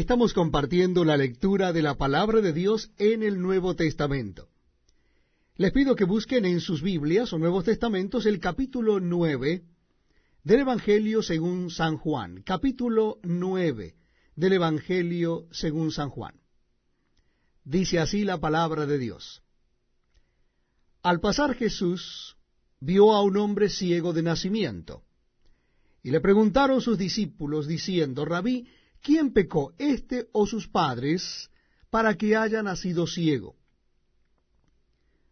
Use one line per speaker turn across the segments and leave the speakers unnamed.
Estamos compartiendo la lectura de la palabra de Dios en el Nuevo Testamento. Les pido que busquen en sus Biblias o Nuevos Testamentos el capítulo 9 del Evangelio según San Juan. Capítulo 9 del Evangelio según San Juan. Dice así la palabra de Dios. Al pasar Jesús vio a un hombre ciego de nacimiento. Y le preguntaron sus discípulos diciendo, Rabí, ¿quién pecó, este o sus padres, para que haya nacido ciego?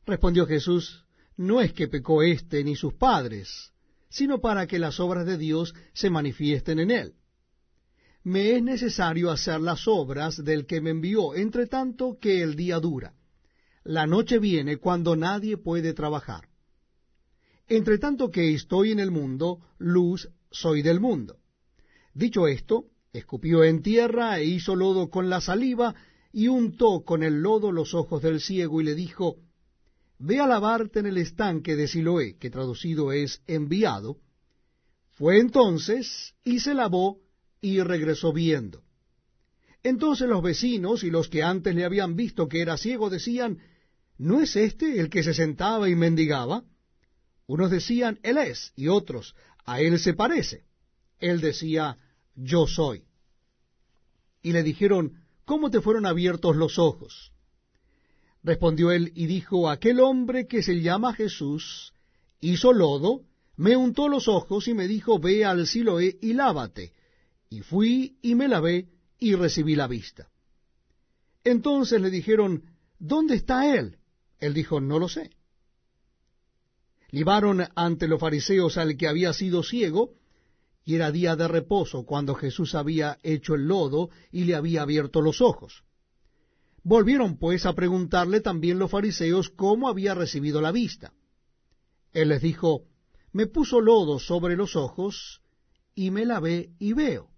Respondió Jesús, no es que pecó éste ni sus padres, sino para que las obras de Dios se manifiesten en él. Me es necesario hacer las obras del que me envió, entre tanto que el día dura. La noche viene cuando nadie puede trabajar. Entre tanto que estoy en el mundo, luz soy del mundo. Dicho esto, escupió en tierra e hizo lodo con la saliva y untó con el lodo los ojos del ciego y le dijo, Ve a lavarte en el estanque de Siloé, que traducido es enviado. Fue entonces y se lavó y regresó viendo. Entonces los vecinos y los que antes le habían visto que era ciego decían, ¿no es este el que se sentaba y mendigaba? Unos decían, Él es, y otros, a Él se parece. Él decía, Yo soy y le dijeron, ¿cómo te fueron abiertos los ojos? Respondió él y dijo, aquel hombre que se llama Jesús hizo lodo, me untó los ojos y me dijo, ve al Siloé y lávate. Y fui y me lavé y recibí la vista. Entonces le dijeron, ¿dónde está él? Él dijo, no lo sé. Libaron ante los fariseos al que había sido ciego, y era día de reposo cuando Jesús había hecho el lodo y le había abierto los ojos. Volvieron pues a preguntarle también los fariseos cómo había recibido la vista. Él les dijo, me puso lodo sobre los ojos y me lavé y veo.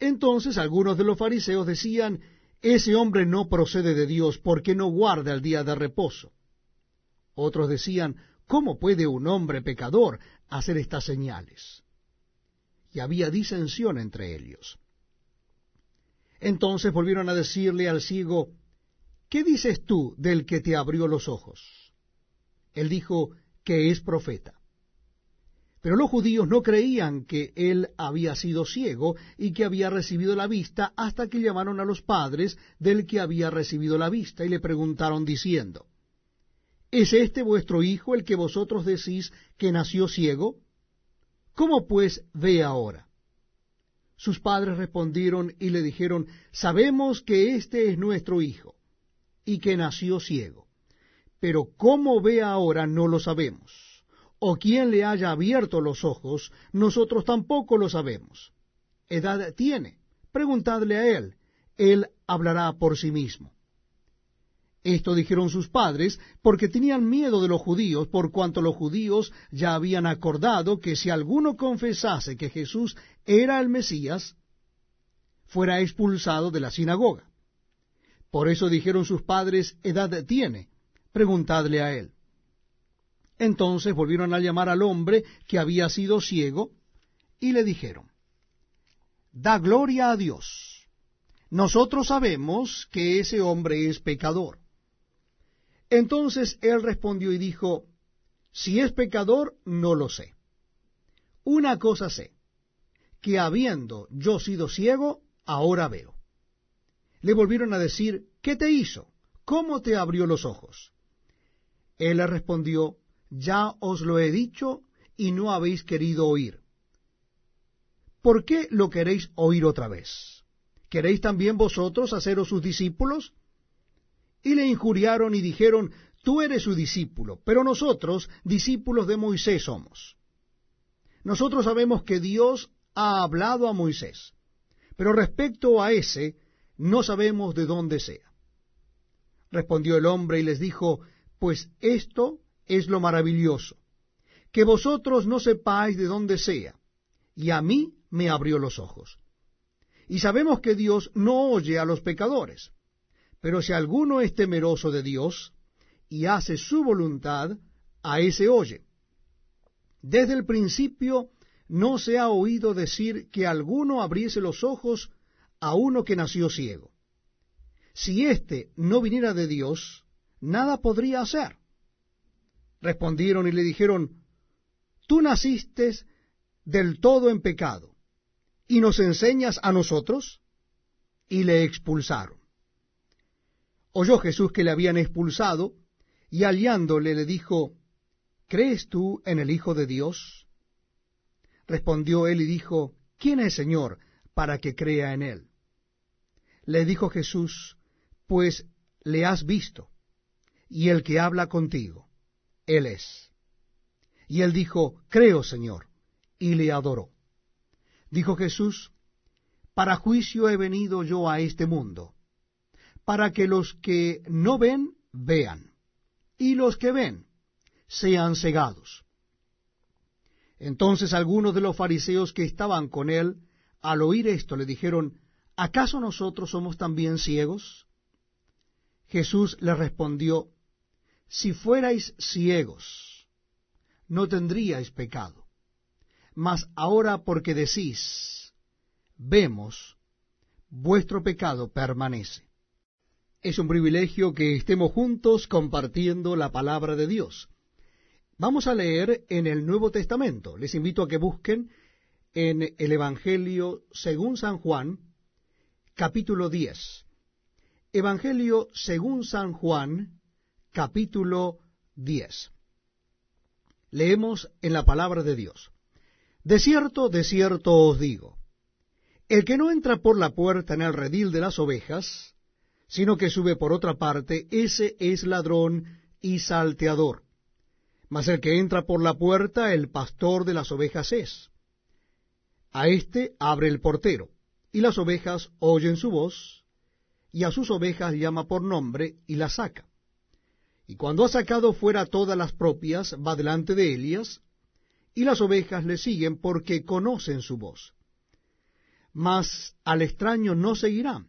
Entonces algunos de los fariseos decían, ese hombre no procede de Dios porque no guarda el día de reposo. Otros decían, ¿cómo puede un hombre pecador hacer estas señales? Y había disensión entre ellos. Entonces volvieron a decirle al ciego, ¿qué dices tú del que te abrió los ojos? Él dijo que es profeta. Pero los judíos no creían que él había sido ciego y que había recibido la vista hasta que llamaron a los padres del que había recibido la vista y le preguntaron diciendo, ¿Es este vuestro hijo el que vosotros decís que nació ciego? ¿Cómo pues ve ahora? Sus padres respondieron y le dijeron, sabemos que este es nuestro hijo, y que nació ciego. Pero cómo ve ahora no lo sabemos. O quién le haya abierto los ojos, nosotros tampoco lo sabemos. ¿Edad tiene? Preguntadle a él. Él hablará por sí mismo. Esto dijeron sus padres porque tenían miedo de los judíos, por cuanto los judíos ya habían acordado que si alguno confesase que Jesús era el Mesías, fuera expulsado de la sinagoga. Por eso dijeron sus padres, edad tiene, preguntadle a él. Entonces volvieron a llamar al hombre que había sido ciego, y le dijeron, Da gloria a Dios. Nosotros sabemos que ese hombre es pecador. Entonces él respondió y dijo, si es pecador, no lo sé. Una cosa sé, que habiendo yo sido ciego, ahora veo. Le volvieron a decir, ¿qué te hizo? ¿Cómo te abrió los ojos? Él le respondió, ya os lo he dicho y no habéis querido oír. ¿Por qué lo queréis oír otra vez? ¿Queréis también vosotros haceros sus discípulos? Y le injuriaron y dijeron, tú eres su discípulo, pero nosotros discípulos de Moisés somos. Nosotros sabemos que Dios ha hablado a Moisés, pero respecto a ese no sabemos de dónde sea. Respondió el hombre y les dijo, pues esto es lo maravilloso, que vosotros no sepáis de dónde sea, y a mí me abrió los ojos. Y sabemos que Dios no oye a los pecadores pero si alguno es temeroso de Dios y hace su voluntad, a ese oye. Desde el principio no se ha oído decir que alguno abriese los ojos a uno que nació ciego. Si éste no viniera de Dios, nada podría hacer. Respondieron y le dijeron, Tú naciste del todo en pecado, y nos enseñas a nosotros, y le expulsaron. Oyó Jesús que le habían expulsado, y aliándole le dijo, ¿Crees tú en el Hijo de Dios? Respondió él y dijo, ¿quién es Señor para que crea en él? Le dijo Jesús, pues le has visto, y el que habla contigo, él es. Y él dijo, creo, Señor, y le adoró. Dijo Jesús, para juicio he venido yo a este mundo, para que los que no ven, vean, y los que ven, sean cegados. Entonces algunos de los fariseos que estaban con él, al oír esto, le dijeron, ¿acaso nosotros somos también ciegos? Jesús le respondió, Si fuerais ciegos, no tendríais pecado. Mas ahora porque decís, vemos, vuestro pecado permanece. Es un privilegio que estemos juntos compartiendo la palabra de Dios. Vamos a leer en el Nuevo Testamento. Les invito a que busquen en el Evangelio según San Juan, capítulo 10. Evangelio según San Juan, capítulo 10. Leemos en la palabra de Dios. De cierto, de cierto os digo, el que no entra por la puerta en el redil de las ovejas, sino que sube por otra parte, ese es ladrón y salteador. Mas el que entra por la puerta, el pastor de las ovejas es. A éste abre el portero, y las ovejas oyen su voz, y a sus ovejas llama por nombre y las saca. Y cuando ha sacado fuera todas las propias, va delante de Elias, y las ovejas le siguen porque conocen su voz. Mas al extraño no seguirán,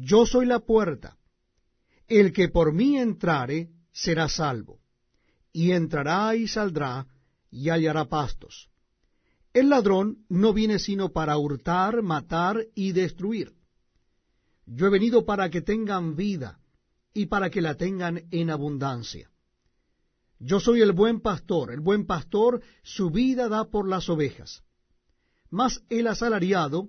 Yo soy la puerta. El que por mí entrare será salvo y entrará y saldrá y hallará pastos. El ladrón no viene sino para hurtar, matar y destruir. Yo he venido para que tengan vida y para que la tengan en abundancia. Yo soy el buen pastor, el buen pastor su vida da por las ovejas. Mas el asalariado,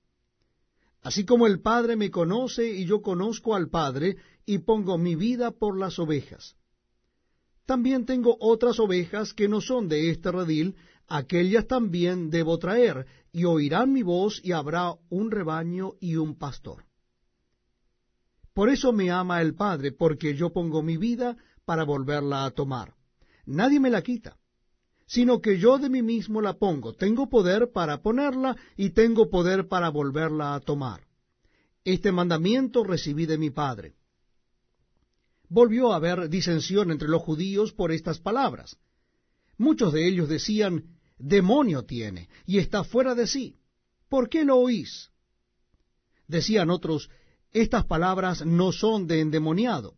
Así como el Padre me conoce y yo conozco al Padre, y pongo mi vida por las ovejas. También tengo otras ovejas que no son de este redil, aquellas también debo traer, y oirán mi voz, y habrá un rebaño y un pastor. Por eso me ama el Padre, porque yo pongo mi vida para volverla a tomar. Nadie me la quita, sino que yo de mí mismo la pongo. Tengo poder para ponerla y tengo poder para volverla a tomar. Este mandamiento recibí de mi Padre. Volvió a haber disensión entre los judíos por estas palabras. Muchos de ellos decían, demonio tiene y está fuera de sí. ¿Por qué lo oís? Decían otros, estas palabras no son de endemoniado.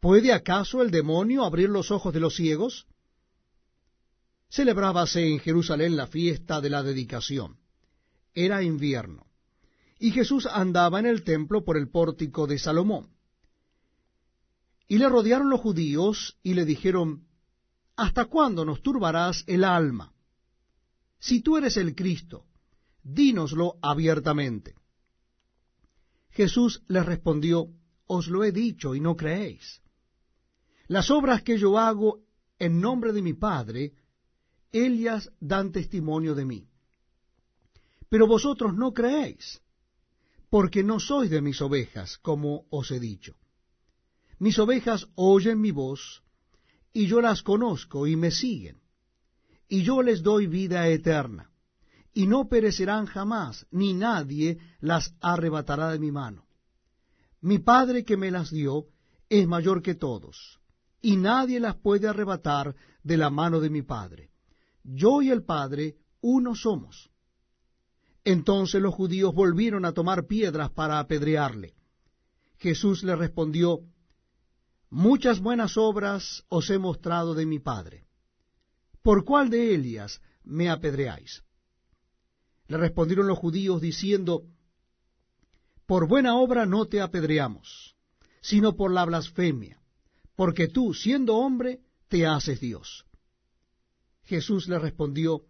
¿Puede acaso el demonio abrir los ojos de los ciegos? Celebrábase en Jerusalén la fiesta de la dedicación. Era invierno. Y Jesús andaba en el templo por el pórtico de Salomón. Y le rodearon los judíos y le dijeron, ¿Hasta cuándo nos turbarás el alma? Si tú eres el Cristo, dínoslo abiertamente. Jesús les respondió, os lo he dicho y no creéis. Las obras que yo hago en nombre de mi Padre, ellas dan testimonio de mí. Pero vosotros no creéis, porque no sois de mis ovejas, como os he dicho. Mis ovejas oyen mi voz, y yo las conozco y me siguen, y yo les doy vida eterna, y no perecerán jamás, ni nadie las arrebatará de mi mano. Mi Padre que me las dio es mayor que todos, y nadie las puede arrebatar de la mano de mi Padre. Yo y el Padre uno somos. Entonces los judíos volvieron a tomar piedras para apedrearle. Jesús le respondió, Muchas buenas obras os he mostrado de mi Padre. ¿Por cuál de ellas me apedreáis? Le respondieron los judíos diciendo, por buena obra no te apedreamos, sino por la blasfemia, porque tú, siendo hombre, te haces Dios. Jesús le respondió,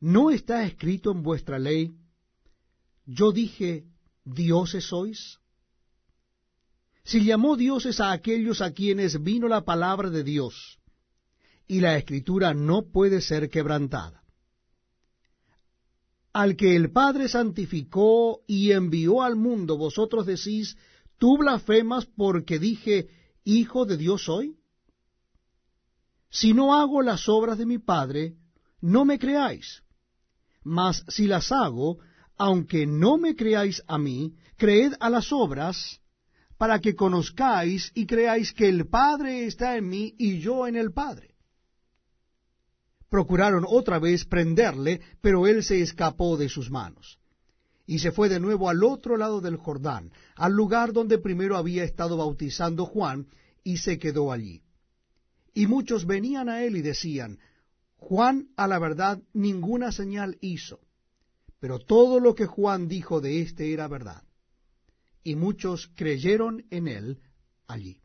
¿no está escrito en vuestra ley, yo dije, dioses sois? Si llamó dioses a aquellos a quienes vino la palabra de Dios, y la escritura no puede ser quebrantada al que el Padre santificó y envió al mundo, vosotros decís, ¿tú blasfemas porque dije, Hijo de Dios soy? Si no hago las obras de mi Padre, no me creáis. Mas si las hago, aunque no me creáis a mí, creed a las obras, para que conozcáis y creáis que el Padre está en mí y yo en el Padre procuraron otra vez prenderle, pero él se escapó de sus manos. Y se fue de nuevo al otro lado del Jordán, al lugar donde primero había estado bautizando Juan, y se quedó allí. Y muchos venían a él y decían, Juan a la verdad ninguna señal hizo, pero todo lo que Juan dijo de éste era verdad. Y muchos creyeron en él allí.